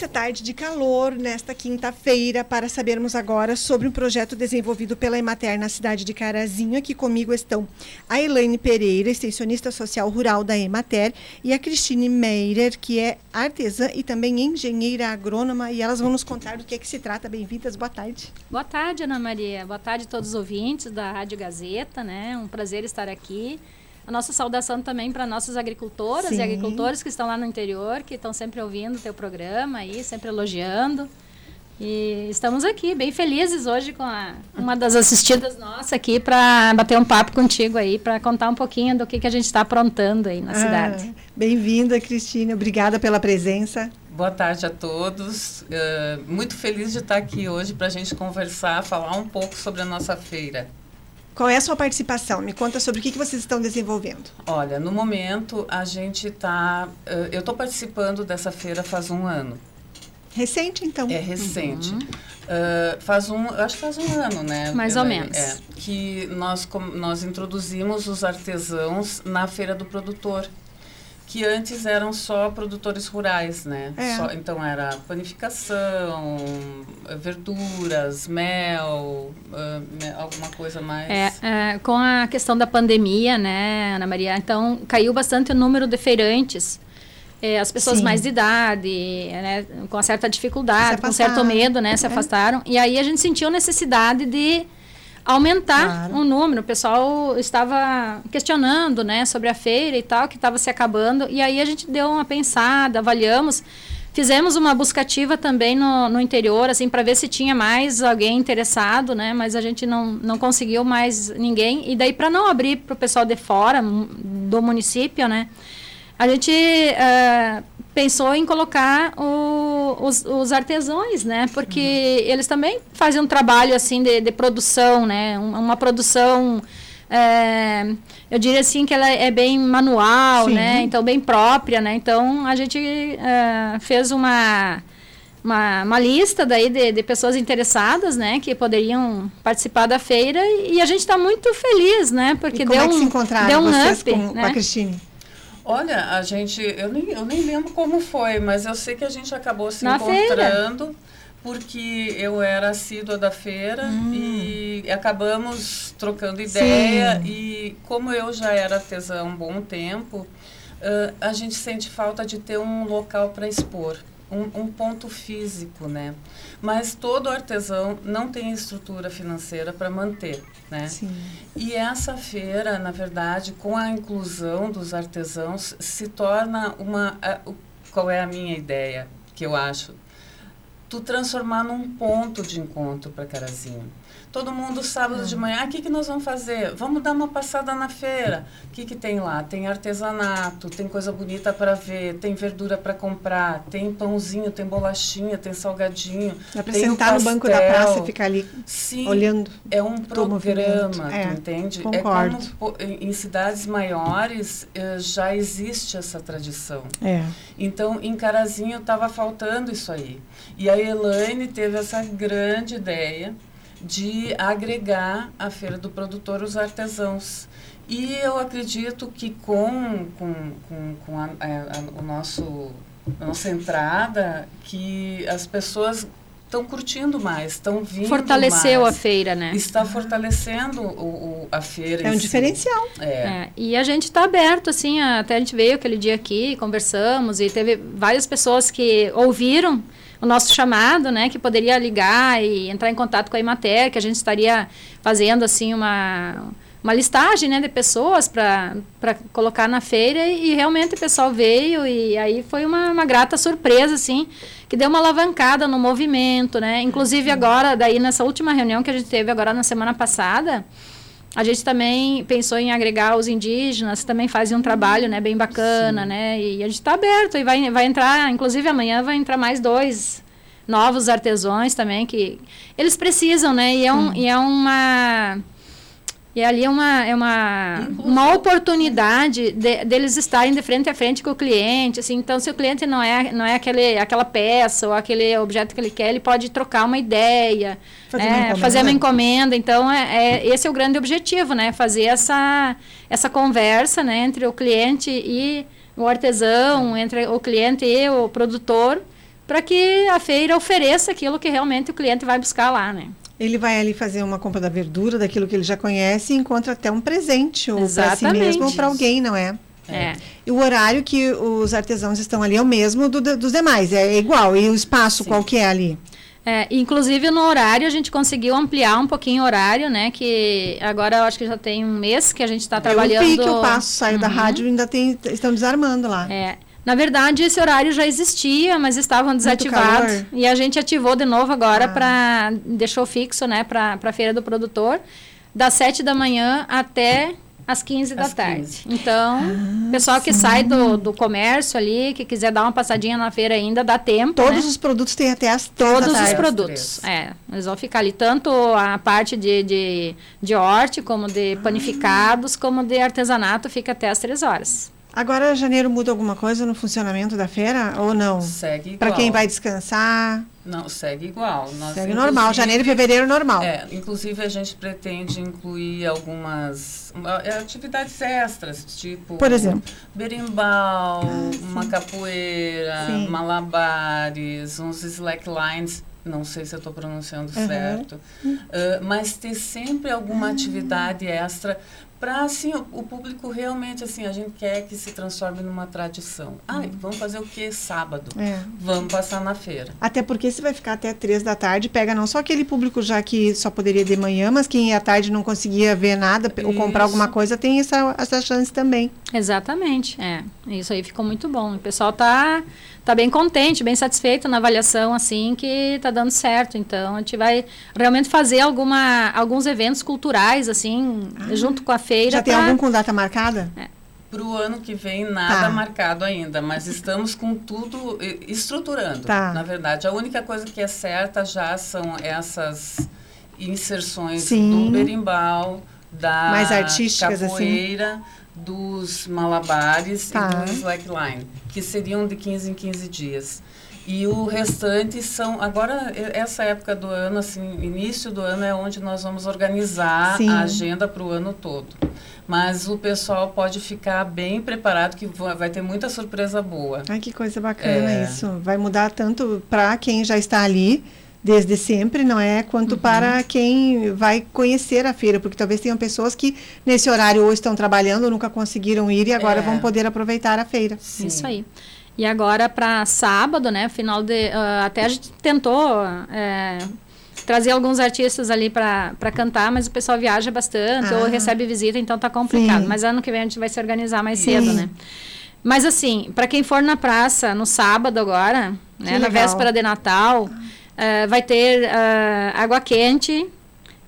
Notícia tarde de calor nesta quinta-feira para sabermos agora sobre um projeto desenvolvido pela Emater na cidade de Carazinho. Aqui comigo estão a Elaine Pereira, extensionista social rural da Emater, e a Cristine Meirer, que é artesã e também engenheira agrônoma, e elas vão nos contar do que é que se trata. Bem-vindas, boa tarde. Boa tarde, Ana Maria. Boa tarde a todos os ouvintes da Rádio Gazeta, né? Um prazer estar aqui. A nossa saudação também para nossas agricultoras Sim. e agricultores que estão lá no interior, que estão sempre ouvindo o teu programa aí, sempre elogiando. E estamos aqui, bem felizes hoje com a, uma das assistidas nossa aqui para bater um papo contigo aí, para contar um pouquinho do que, que a gente está aprontando aí na ah, cidade. Bem-vinda, Cristina. Obrigada pela presença. Boa tarde a todos. Uh, muito feliz de estar aqui hoje para a gente conversar, falar um pouco sobre a nossa feira. Qual é a sua participação? Me conta sobre o que, que vocês estão desenvolvendo. Olha, no momento a gente está. Uh, eu estou participando dessa feira faz um ano. Recente, então? É recente. Uhum. Uh, faz um, acho que faz um ano, né? Mais ou menos. É, que nós, nós introduzimos os artesãos na feira do produtor que antes eram só produtores rurais, né? É. Só, então era panificação, verduras, mel, uh, alguma coisa mais. É, é, com a questão da pandemia, né, Ana Maria? Então caiu bastante o número de feirantes. É, as pessoas Sim. mais de idade, né, com certa dificuldade, com certo medo, né, se é. afastaram. E aí a gente sentiu necessidade de aumentar claro. o número. O pessoal estava questionando, né, sobre a feira e tal, que estava se acabando. E aí a gente deu uma pensada, avaliamos. Fizemos uma buscativa também no, no interior, assim, para ver se tinha mais alguém interessado, né? Mas a gente não, não conseguiu mais ninguém. E daí, para não abrir para o pessoal de fora do município, né? A gente uh, pensou em colocar o, os, os, artesãos, né? Porque uhum. eles também fazem um trabalho assim de, de produção, né? Uma, uma produção, é, eu diria assim que ela é bem manual, Sim. né? Então bem própria, né? Então a gente é, fez uma, uma, uma lista daí de, de, pessoas interessadas, né? Que poderiam participar da feira e a gente está muito feliz, né? Porque e deu, é um, deu um up, com, né? com a Cristine? Olha, a gente, eu nem, eu nem lembro como foi, mas eu sei que a gente acabou se Na encontrando. Feira. Porque eu era assídua da feira hum. e acabamos trocando ideia. Sim. E como eu já era artesã há um bom tempo, uh, a gente sente falta de ter um local para expor. Um, um, ponto físico, né? Mas todo artesão não tem estrutura financeira para manter, né? Sim. E essa feira, na verdade, com a inclusão dos artesãos, se torna uma... qual é a minha ideia, que eu acho? Tu transformar num ponto de encontro para Carazinho Todo mundo sábado de manhã, ah, o que, que nós vamos fazer? Vamos dar uma passada na feira. O que, que tem lá? Tem artesanato, tem coisa bonita para ver, tem verdura para comprar, tem pãozinho, tem bolachinha, tem salgadinho. Dá para sentar no banco da praça e ficar ali Sim, olhando. É um programa, é, entende? Concordo. É como em cidades maiores eh, já existe essa tradição. É. Então, em Carazinho estava faltando isso aí. E a Elaine teve essa grande ideia de agregar a feira do produtor os artesãos. E eu acredito que com, com, com, com a, a, a, o nosso, a nossa entrada, que as pessoas estão curtindo mais, estão vindo Fortaleceu mais. a feira, né? Está fortalecendo o, o a feira. É um si. diferencial. É. é. E a gente está aberto, assim, até a gente veio aquele dia aqui, conversamos, e teve várias pessoas que ouviram o nosso chamado, né, que poderia ligar e entrar em contato com a Imater, que a gente estaria fazendo assim uma uma listagem né, de pessoas para colocar na feira e, e, realmente o pessoal veio e aí foi uma, uma grata surpresa assim que deu uma alavancada no movimento né. Inclusive agora daí nessa última reunião que a gente teve agora na semana passada a gente também pensou em agregar os indígenas, também fazem um trabalho, né, bem bacana, Sim. né? E a gente está aberto e vai, vai entrar, inclusive amanhã vai entrar mais dois novos artesãos também que eles precisam, né? E é, um, e é uma e ali é uma, é uma, uma oportunidade de, deles estarem de frente a frente com o cliente. Assim, então, se o cliente não é, não é aquele, aquela peça ou aquele objeto que ele quer, ele pode trocar uma ideia, fazer, né? uma, fazer uma encomenda. Então, é, é, esse é o grande objetivo, né? Fazer essa, essa conversa né? entre o cliente e o artesão, entre o cliente e o produtor, para que a feira ofereça aquilo que realmente o cliente vai buscar lá, né? Ele vai ali fazer uma compra da verdura, daquilo que ele já conhece, e encontra até um presente, ou para si mesmo ou para alguém, não é? É. E o horário que os artesãos estão ali é o mesmo do, dos demais, é igual. E o espaço, Sim. qual que é ali? É, inclusive no horário a gente conseguiu ampliar um pouquinho o horário, né? Que agora eu acho que já tem um mês que a gente está trabalhando. Eu vi que eu passo, saio uhum. da rádio ainda tem, estão desarmando lá. É. Na verdade, esse horário já existia, mas estavam desativados. E a gente ativou de novo agora ah. para. Deixou fixo, né, para a feira do produtor, das 7 da manhã até às 15 da tarde. 15. Então, ah, pessoal que sim. sai do, do comércio ali, que quiser dar uma passadinha na feira ainda, dá tempo. Todos né? os produtos têm até as Todos os produtos. É. Eles vão ficar ali, tanto a parte de, de, de horte, como de panificados, como de artesanato, fica até às 3 horas. Agora, janeiro muda alguma coisa no funcionamento da feira ou não? Segue igual. Para quem vai descansar? Não, segue igual. Nós, segue normal, janeiro e fevereiro normal. É, inclusive a gente pretende incluir algumas é, atividades extras, tipo... Por exemplo? Berimbau, ah, uma capoeira, sim. malabares, uns slacklines não sei se eu estou pronunciando uhum. certo, uh, mas ter sempre alguma uhum. atividade extra para assim o, o, público realmente assim a gente quer que se transforme numa tradição. Ai, uhum. vamos fazer o que sábado? É. Vamos passar na feira. Até porque se vai ficar até três da tarde, pega não só aquele público já que só poderia de manhã, mas quem à tarde não conseguia ver nada Isso. ou comprar alguma coisa tem essa essa chance também. Exatamente, é. Isso aí ficou muito bom. O pessoal tá tá bem contente, bem satisfeito na avaliação, assim, que tá dando certo. Então, a gente vai realmente fazer alguma, alguns eventos culturais, assim, ah, junto com a feira. Já tem pra... algum com data marcada? É. Para o ano que vem, nada tá. marcado ainda, mas estamos com tudo estruturando. Tá. Na verdade, a única coisa que é certa já são essas inserções Sim. do berimbau, da Mais artísticas, assim. capoeira, assim dos malabares tá. e do slackline, que seriam de 15 em 15 dias. E o restante são. Agora, essa época do ano, assim, início do ano, é onde nós vamos organizar Sim. a agenda para o ano todo. Mas o pessoal pode ficar bem preparado, que vai ter muita surpresa boa. Ai, que coisa bacana é. isso. Vai mudar tanto para quem já está ali, desde sempre, não é? Quanto uhum. para quem vai conhecer a feira, porque talvez tenham pessoas que nesse horário ou estão trabalhando ou nunca conseguiram ir e agora é. vão poder aproveitar a feira. Sim. Isso aí. E agora para sábado, né? Final de. Uh, até a gente tentou. É, trazer alguns artistas ali para cantar, mas o pessoal viaja bastante ah. ou recebe visita, então tá complicado. Sim. Mas ano que vem a gente vai se organizar mais Sim. cedo, né? Mas assim, para quem for na praça no sábado agora, né, na véspera de Natal, uh, vai ter uh, água quente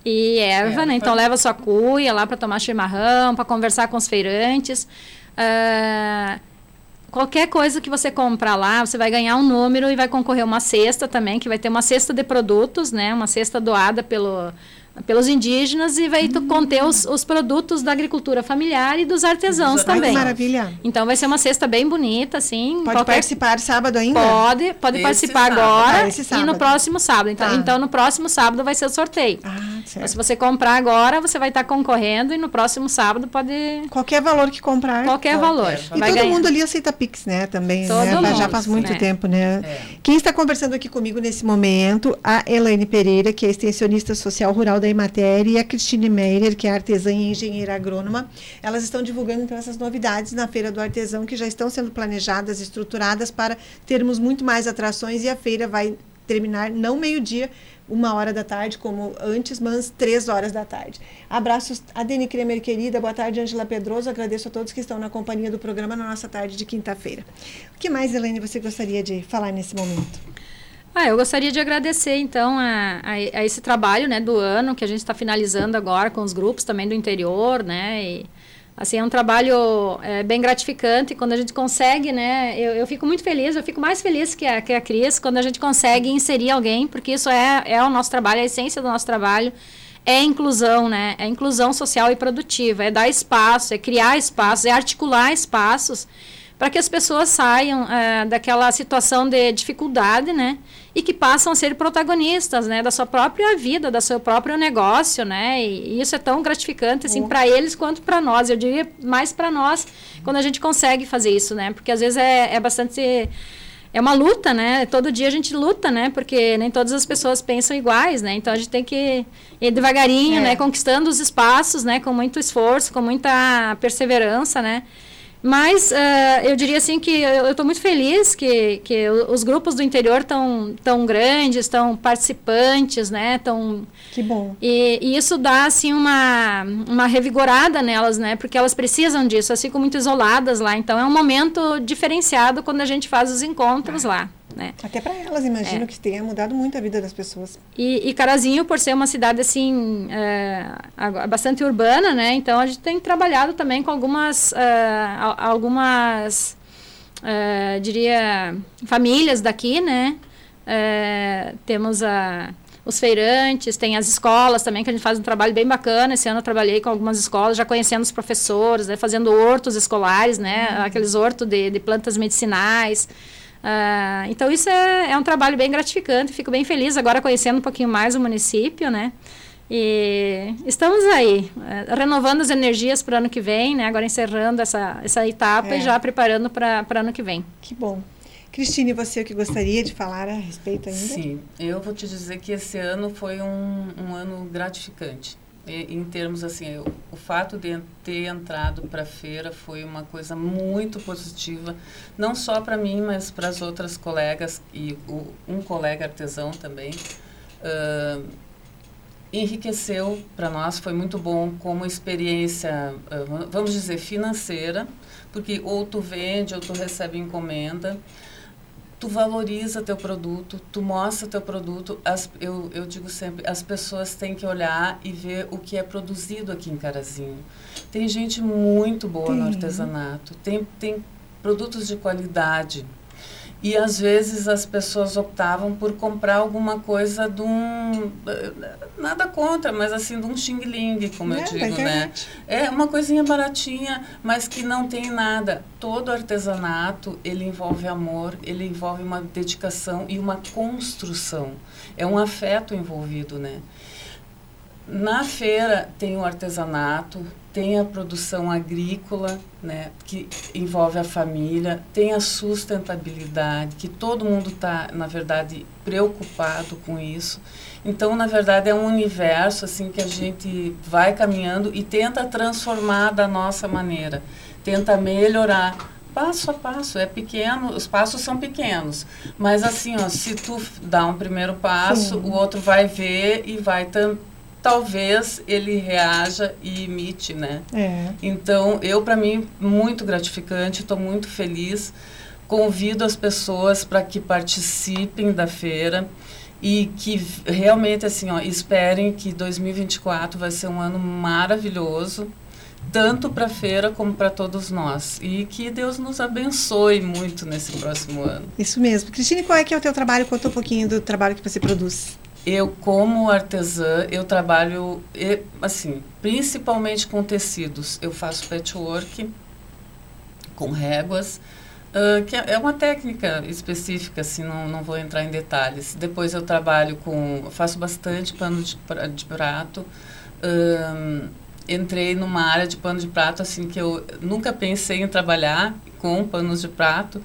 e erva, é, né? Então leva sua cuia lá para tomar chimarrão, para conversar com os feirantes. Uh, qualquer coisa que você comprar lá, você vai ganhar um número e vai concorrer uma cesta também, que vai ter uma cesta de produtos, né? Uma cesta doada pelo pelos indígenas e vai hum. conter os, os, produtos da agricultura familiar e dos artesãos Ai, também. Que maravilha. Então vai ser uma cesta bem bonita, assim. Pode qualquer... participar sábado ainda? Pode, pode esse participar sábado. agora ah, e no próximo sábado. Então, tá. então no próximo sábado vai ser o sorteio. Ah, certo. Então, se você comprar agora, você vai estar concorrendo e no próximo sábado pode. Qualquer valor que comprar. Qualquer pode. valor. E todo ganhar. mundo ali aceita Pix, né? Também. Todo né? mundo, Já faz muito né? tempo, né? É. Quem está conversando aqui comigo nesse momento, a Elaine Pereira, que é extensionista social rural da Imater e a Cristine Meirer, que é artesã e engenheira agrônoma, elas estão divulgando então essas novidades na Feira do Artesão que já estão sendo planejadas, estruturadas para termos muito mais atrações e a feira vai terminar não meio-dia, uma hora da tarde, como antes, mas três horas da tarde. Abraços a Deni Kremer, querida. Boa tarde, Angela Pedroso. Agradeço a todos que estão na companhia do programa na nossa tarde de quinta-feira. O que mais, Helene, você gostaria de falar nesse momento? Ah, eu gostaria de agradecer, então, a, a, a esse trabalho né, do ano que a gente está finalizando agora com os grupos também do interior, né? E, assim, é um trabalho é, bem gratificante quando a gente consegue, né? Eu, eu fico muito feliz, eu fico mais feliz que a, que a Cris quando a gente consegue inserir alguém, porque isso é, é o nosso trabalho, a essência do nosso trabalho é inclusão, né? É inclusão social e produtiva, é dar espaço, é criar espaços, é articular espaços para que as pessoas saiam é, daquela situação de dificuldade, né? E que passam a ser protagonistas, né, da sua própria vida, do seu próprio negócio, né? E, isso é tão gratificante assim para eles quanto para nós. Eu diria mais para nós quando a gente consegue fazer isso, né? Porque às vezes é, é bastante é uma luta, né? Todo dia a gente luta, né? Porque nem todas as pessoas pensam iguais, né? Então a gente tem que ir devagarinho, é. né? Conquistando os espaços, né? Com muito esforço, com muita perseverança, né? Mas uh, eu diria assim que eu estou muito feliz que, que os grupos do interior estão tão grandes, estão participantes, né? Tão, que bom. E, e, isso dá assim uma, uma revigorada nelas, né? Porque elas precisam disso, elas ficam muito isoladas lá. Então é um momento diferenciado quando a gente faz os encontros ah. lá. Né? Até para elas, imagino é. que tenha mudado muito a vida das pessoas. E, e Carazinho, por ser uma cidade assim é, bastante urbana, né? Então a gente tem trabalhado também com algumas, é, algumas, é, diria, famílias daqui, né? É, temos a os feirantes, tem as escolas também, que a gente faz um trabalho bem bacana. Esse ano eu trabalhei com algumas escolas, já conhecendo os professores, né, fazendo hortos escolares, né, uhum. aqueles hortos de, de plantas medicinais. Uh, então isso é, é um trabalho bem gratificante, fico bem feliz agora conhecendo um pouquinho mais o município, né? E estamos aí, uh, renovando as energias para o ano que vem, né? Agora encerrando essa, essa etapa é. e já preparando para o ano que vem. Que bom. Cristine, você o que gostaria de falar a respeito ainda? Sim, eu vou te dizer que esse ano foi um, um ano gratificante em termos assim, o, o fato de ter entrado para a feira foi uma coisa muito positiva, não só para mim, mas para as outras colegas e o, um colega artesão também. Uh, enriqueceu para nós, foi muito bom como experiência, uh, vamos dizer, financeira, porque ou vende ou recebe encomenda tu valoriza teu produto, tu mostra teu produto. As, eu, eu digo sempre, as pessoas têm que olhar e ver o que é produzido aqui em Carazinho. Tem gente muito boa tem. no artesanato, tem, tem produtos de qualidade. E às vezes as pessoas optavam por comprar alguma coisa de um. Nada contra, mas assim, de um xing-ling, como é, eu digo, né? É uma coisinha baratinha, mas que não tem nada. Todo artesanato, ele envolve amor, ele envolve uma dedicação e uma construção. É um afeto envolvido, né? Na feira tem o artesanato, tem a produção agrícola, né, que envolve a família, tem a sustentabilidade, que todo mundo está, na verdade, preocupado com isso. Então, na verdade, é um universo assim que a gente vai caminhando e tenta transformar da nossa maneira, tenta melhorar passo a passo, é pequeno, os passos são pequenos, mas assim, ó, se tu dá um primeiro passo, Sim. o outro vai ver e vai tam, talvez ele reaja e imite, né? É. Então, eu para mim muito gratificante, estou muito feliz. Convido as pessoas para que participem da feira e que realmente assim, ó, esperem que 2024 vai ser um ano maravilhoso tanto para a feira como para todos nós. E que Deus nos abençoe muito nesse próximo ano. Isso mesmo. Cristine, qual é que é o teu trabalho? Conta um pouquinho do trabalho que você produz. Eu, como artesã, eu trabalho, assim, principalmente com tecidos. Eu faço patchwork com réguas, uh, que é uma técnica específica, assim, não, não vou entrar em detalhes. Depois eu trabalho com, faço bastante pano de, de prato, uh, entrei numa área de pano de prato assim que eu nunca pensei em trabalhar com panos de prato,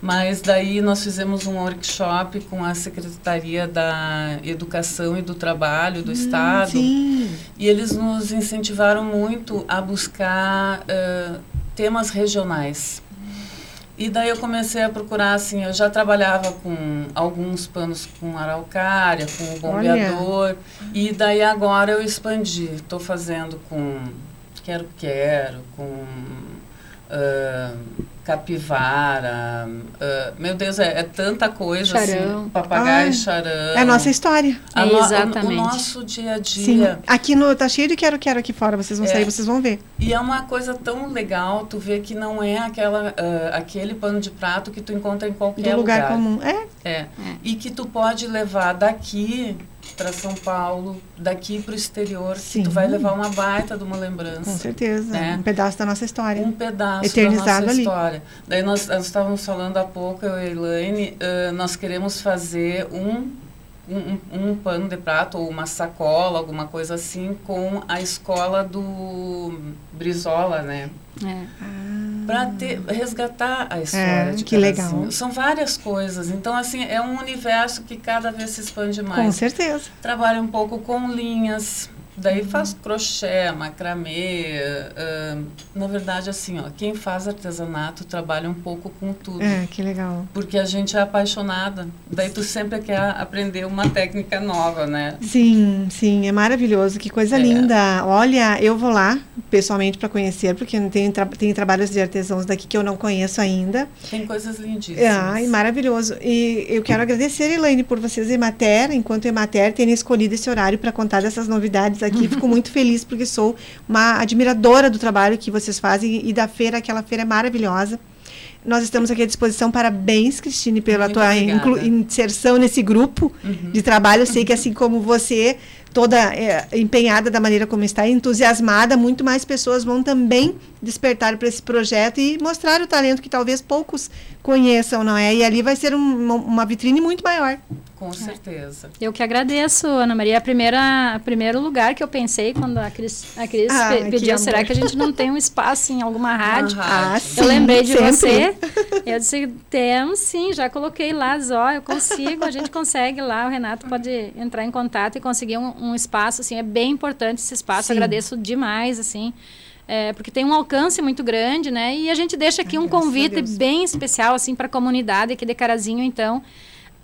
mas daí nós fizemos um workshop com a Secretaria da Educação e do Trabalho do hum, Estado sim. e eles nos incentivaram muito a buscar uh, temas regionais. E daí eu comecei a procurar, assim, eu já trabalhava com alguns panos com araucária, com o bombeador. Olha. E daí agora eu expandi. Estou fazendo com quero quero, com uh, capivara. Uh, meu Deus, é, é, tanta coisa charão. assim. Papagaio, Ai, charão. É a nossa história. A no, Exatamente. O, o, nosso dia a dia. Sim. Aqui no tá cheio de quero quero aqui fora, vocês vão é. sair, vocês vão ver. E é uma coisa tão legal tu ver que não é aquela uh, aquele pano de prato que tu encontra em qualquer Do lugar, lugar. comum. É. é. É. E que tu pode levar daqui para São Paulo, daqui para o exterior, Sim. tu vai levar uma baita de uma lembrança. Com certeza, né? um pedaço da nossa história. Um pedaço Eternizado da nossa ali. história. Daí nós, nós estávamos falando há pouco, eu e a Elaine, uh, nós queremos fazer um um, um, pano de prato ou uma sacola, alguma coisa assim, com a escola do Brizola, né? É. Para resgatar a história é, de que legal. São várias coisas. Então, assim, é um universo que cada vez se expande mais. Com certeza. Trabalha um pouco com linhas, Daí faz crochê, macramê. Uh, na verdade, assim, ó, quem faz artesanato trabalha um pouco com tudo. É, que legal. Porque a gente é apaixonada. Daí tu sempre quer aprender uma técnica nova, né? Sim, sim, é maravilhoso. Que coisa é. linda. Olha, eu vou lá pessoalmente para conhecer, porque tem, tra tem trabalhos de artesãos daqui que eu não conheço ainda. Tem coisas lindíssimas. Ai, maravilhoso. E eu quero agradecer, Elaine, por vocês, Emater, enquanto Emater, terem escolhido esse horário para contar dessas novidades aqui. Fico muito feliz porque sou uma admiradora do trabalho que vocês fazem e da feira, aquela feira é maravilhosa. Nós estamos aqui à disposição. Parabéns, Cristine, pela muito tua inserção nesse grupo uhum. de trabalho. Eu sei que, assim como você, toda é, empenhada da maneira como está, entusiasmada, muito mais pessoas vão também despertar para esse projeto e mostrar o talento que talvez poucos conheçam, não é? E ali vai ser um, uma vitrine muito maior. Com certeza. Eu que agradeço, Ana Maria. A primeira, a primeiro lugar que eu pensei quando a Cris, a Cris ah, pediu, será que a gente não tem um espaço em alguma rádio? Ah, sim, eu lembrei de sempre. você. Eu disse, temos sim, já coloquei lá, ó, eu consigo, a gente consegue lá, o Renato pode entrar em contato e conseguir um, um espaço, assim, é bem importante esse espaço, agradeço demais, assim. É, porque tem um alcance muito grande, né? E a gente deixa aqui Ai, um convite bem especial, assim, para a comunidade aqui de Carazinho, então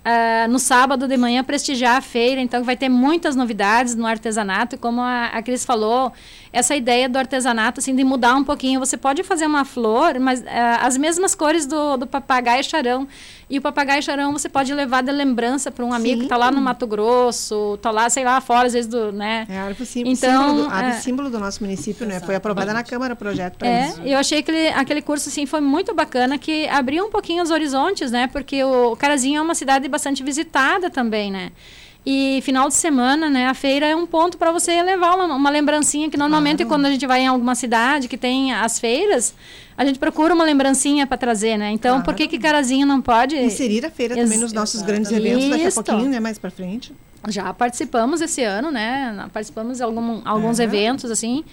uh, no sábado de manhã prestigiar a feira, então vai ter muitas novidades no artesanato, como a, a Cris falou, essa ideia do artesanato, assim, de mudar um pouquinho. Você pode fazer uma flor, mas uh, as mesmas cores do, do papagaio charão. E o papagaio charão você pode levar de lembrança para um amigo Sim. que está lá no Mato Grosso, está lá, sei lá, fora, às vezes, do, né? É a árvore símbolo, então, símbolo, do, árvore é, símbolo do nosso município, né? Foi aprovada na Câmara o projeto para é, isso. Eu achei que aquele curso, assim, foi muito bacana, que abriu um pouquinho os horizontes, né? Porque o Carazinho é uma cidade bastante visitada também, né? E final de semana, né, a feira é um ponto para você levar uma, uma, lembrancinha que normalmente claro. quando a gente vai em alguma cidade que tem as feiras, a gente procura uma lembrancinha para trazer, né? Então, claro. por que que Carazinho não pode inserir a feira Ex também nos nossos grandes eventos daqui a pouquinho, né, mais para frente? Já participamos esse ano, né? Participamos de algum, alguns é. eventos assim.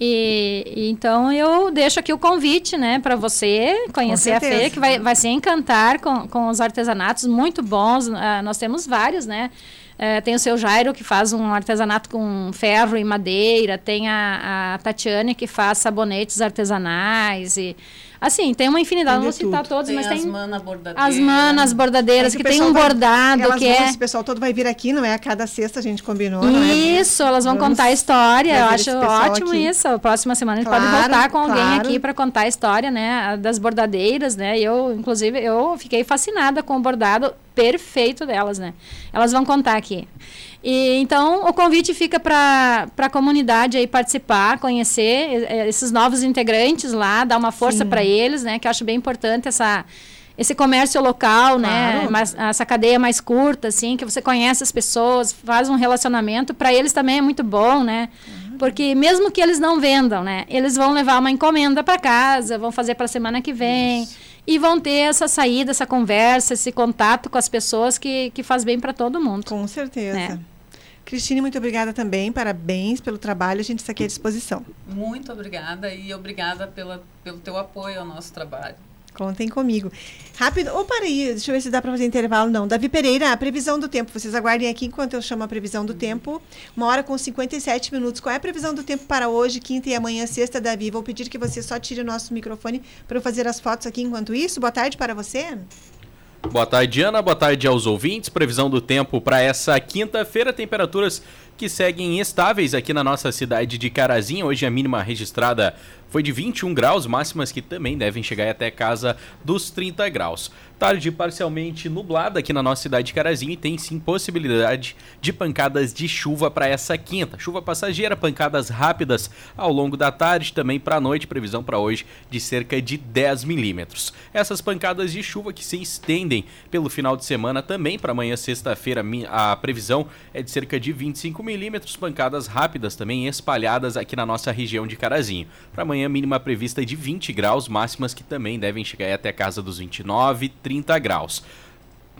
E, e, então eu deixo aqui o convite, né, para você conhecer a feira, que vai, vai se encantar com, com os artesanatos muito bons. Uh, nós temos vários, né? Uh, tem o seu Jairo, que faz um artesanato com ferro e madeira. Tem a, a Tatiane, que faz sabonetes artesanais. E Assim, tem uma infinidade, não vou citar todos, tem mas as tem mana bordadeiras. as manas bordadeiras, É que, tem um vai- bordado, elas que vão, é... Esse pessoal todo vai vir aqui, não é? A cada sexta a gente combinou, não é? Isso, elas vão Vamos contar a história. Eu acho ótimo aqui. isso. A próxima semana a gente pode voltar com alguém claro. aqui para contar a história, né, das bordadeiras, né? Eu, inclusive, eu fiquei fascinada com o bordado perfeito delas, né? Elas vão contar aqui. E, então, o convite fica para a comunidade aí participar, conhecer eh, esses novos integrantes lá, dar uma força para eles, né? Que eu acho bem importante essa esse comércio local, né? Claro. Mas essa cadeia mais curta, assim, que você conhece as pessoas, faz um relacionamento, para eles também é muito bom, né? Porque mesmo que eles não vendam, né? Eles vão levar uma encomenda para casa, vão fazer para a semana que vem. E vão ter essa saída, essa conversa, esse contato com as pessoas que, que faz bem para todo mundo. Com certeza. né? Cristine, muito obrigada também. Parabéns pelo trabalho. A gente está aqui à disposição. Muito obrigada e obrigada pela, pelo teu apoio ao nosso trabalho. Contem comigo. Rápido. Ou para aí, deixa eu ver se dá para fazer intervalo. Não. Davi Pereira, a previsão do tempo. Vocês aguardem aqui enquanto eu chamo a previsão do tempo. Uma hora com 57 minutos. Qual é a previsão do tempo para hoje, quinta e amanhã, sexta, Davi? Vou pedir que você só tire o nosso microfone para eu fazer as fotos aqui enquanto isso. Boa tarde para você. Boa tarde, Ana. Boa tarde aos ouvintes. Previsão do tempo para essa quinta-feira. Temperaturas que seguem estáveis aqui na nossa cidade de Carazinho. Hoje a mínima registrada foi de 21 graus, máximas que também devem chegar até casa dos 30 graus. Tarde parcialmente nublada aqui na nossa cidade de Carazinho e tem sim possibilidade de pancadas de chuva para essa quinta. Chuva passageira, pancadas rápidas ao longo da tarde, também para a noite, previsão para hoje de cerca de 10 milímetros. Essas pancadas de chuva que se estendem pelo final de semana também para amanhã, sexta-feira, a previsão é de cerca de 25 milímetros, pancadas rápidas também espalhadas aqui na nossa região de Carazinho. Para amanhã, mínima prevista de 20 graus, máximas que também devem chegar até a casa dos 29, 30 graus.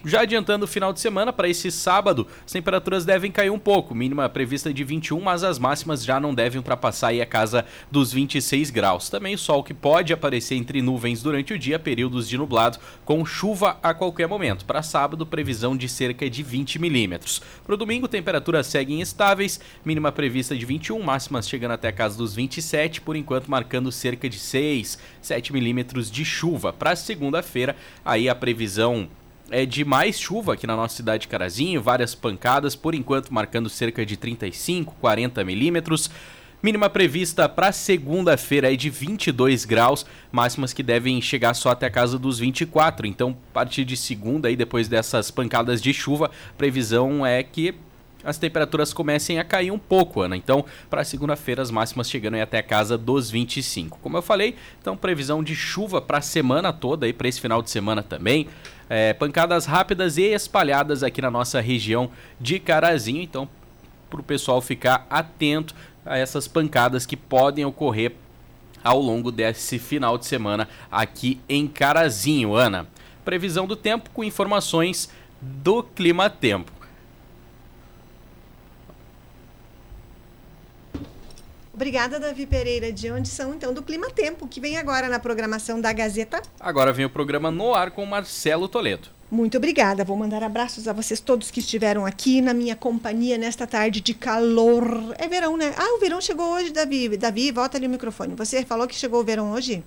Já adiantando o final de semana, para esse sábado, as temperaturas devem cair um pouco. Mínima prevista de 21, mas as máximas já não devem ultrapassar a casa dos 26 graus. Também o sol que pode aparecer entre nuvens durante o dia, períodos de nublado, com chuva a qualquer momento. Para sábado, previsão de cerca de 20 milímetros. Para o domingo, temperaturas seguem estáveis. Mínima prevista de 21, máximas chegando até a casa dos 27, por enquanto marcando cerca de 6, 7 milímetros de chuva. Para segunda-feira, aí a previsão é de mais chuva aqui na nossa cidade de Carazinho, várias pancadas, por enquanto marcando cerca de 35, 40 milímetros. Mínima prevista para segunda-feira é de 22 graus, máximas que devem chegar só até a casa dos 24. Então, a partir de segunda, aí, depois dessas pancadas de chuva, previsão é que as temperaturas comecem a cair um pouco, Ana. Então, para segunda-feira, as máximas chegando até a casa dos 25. Como eu falei, então, previsão de chuva para a semana toda, aí para esse final de semana também. É, pancadas rápidas e espalhadas aqui na nossa região de Carazinho. Então, para o pessoal ficar atento a essas pancadas que podem ocorrer ao longo desse final de semana aqui em Carazinho, Ana. Previsão do tempo com informações do Clima Tempo. Obrigada, Davi Pereira. De onde são, então, do Clima Tempo, que vem agora na programação da Gazeta. Agora vem o programa no ar com Marcelo Toledo. Muito obrigada. Vou mandar abraços a vocês todos que estiveram aqui na minha companhia nesta tarde de calor. É verão, né? Ah, o verão chegou hoje, Davi. Davi, volta ali o microfone. Você falou que chegou o verão hoje?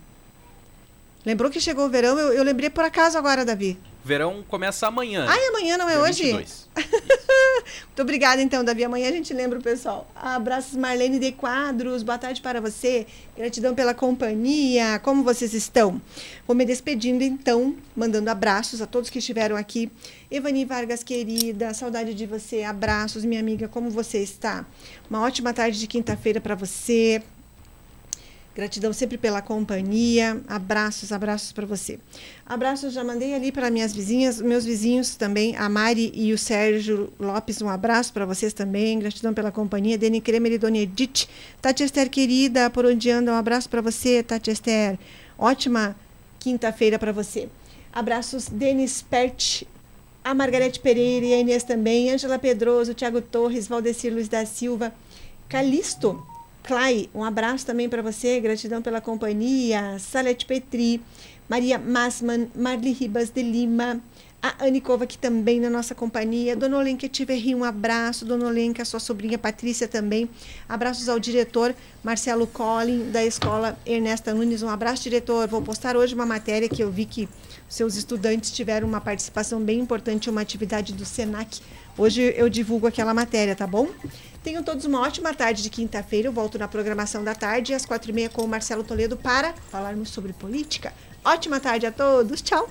Lembrou que chegou o verão? Eu, eu lembrei por acaso agora, Davi. Verão começa amanhã. Ah, amanhã não é hoje? 22. Muito obrigada, então, Davi. Amanhã a gente lembra o pessoal. Abraços, Marlene de Quadros. Boa tarde para você. Gratidão pela companhia. Como vocês estão? Vou me despedindo, então, mandando abraços a todos que estiveram aqui. Evani Vargas, querida, saudade de você. Abraços, minha amiga. Como você está? Uma ótima tarde de quinta-feira para você. Gratidão sempre pela companhia. Abraços, abraços para você. Abraços já mandei ali para minhas vizinhas, meus vizinhos também, a Mari e o Sérgio Lopes. Um abraço para vocês também. Gratidão pela companhia. Deni Kremer e Dona Edith. Tati Esther, querida, por onde anda? Um abraço para você, Tati Esther. Ótima quinta-feira para você. Abraços, Denis Pert, a Margarete Pereira e a Inês também, Ângela Pedroso, Tiago Torres, Valdecir Luiz da Silva, Calisto, Clay, um abraço também para você, gratidão pela companhia, Salete Petri, Maria Massman, Marli Ribas de Lima, A Anicova aqui também na nossa companhia. Dona Olenka Tiverri, um abraço. Dona Olenka, sua sobrinha Patrícia também. Abraços ao diretor Marcelo Collin, da escola Ernesta Nunes. Um abraço, diretor. Vou postar hoje uma matéria que eu vi que seus estudantes tiveram uma participação bem importante, uma atividade do SENAC. Hoje eu divulgo aquela matéria, tá bom? Tenham todos uma ótima tarde de quinta-feira. Eu volto na programação da tarde, às quatro e meia, com o Marcelo Toledo para falarmos sobre política. Ótima tarde a todos. Tchau.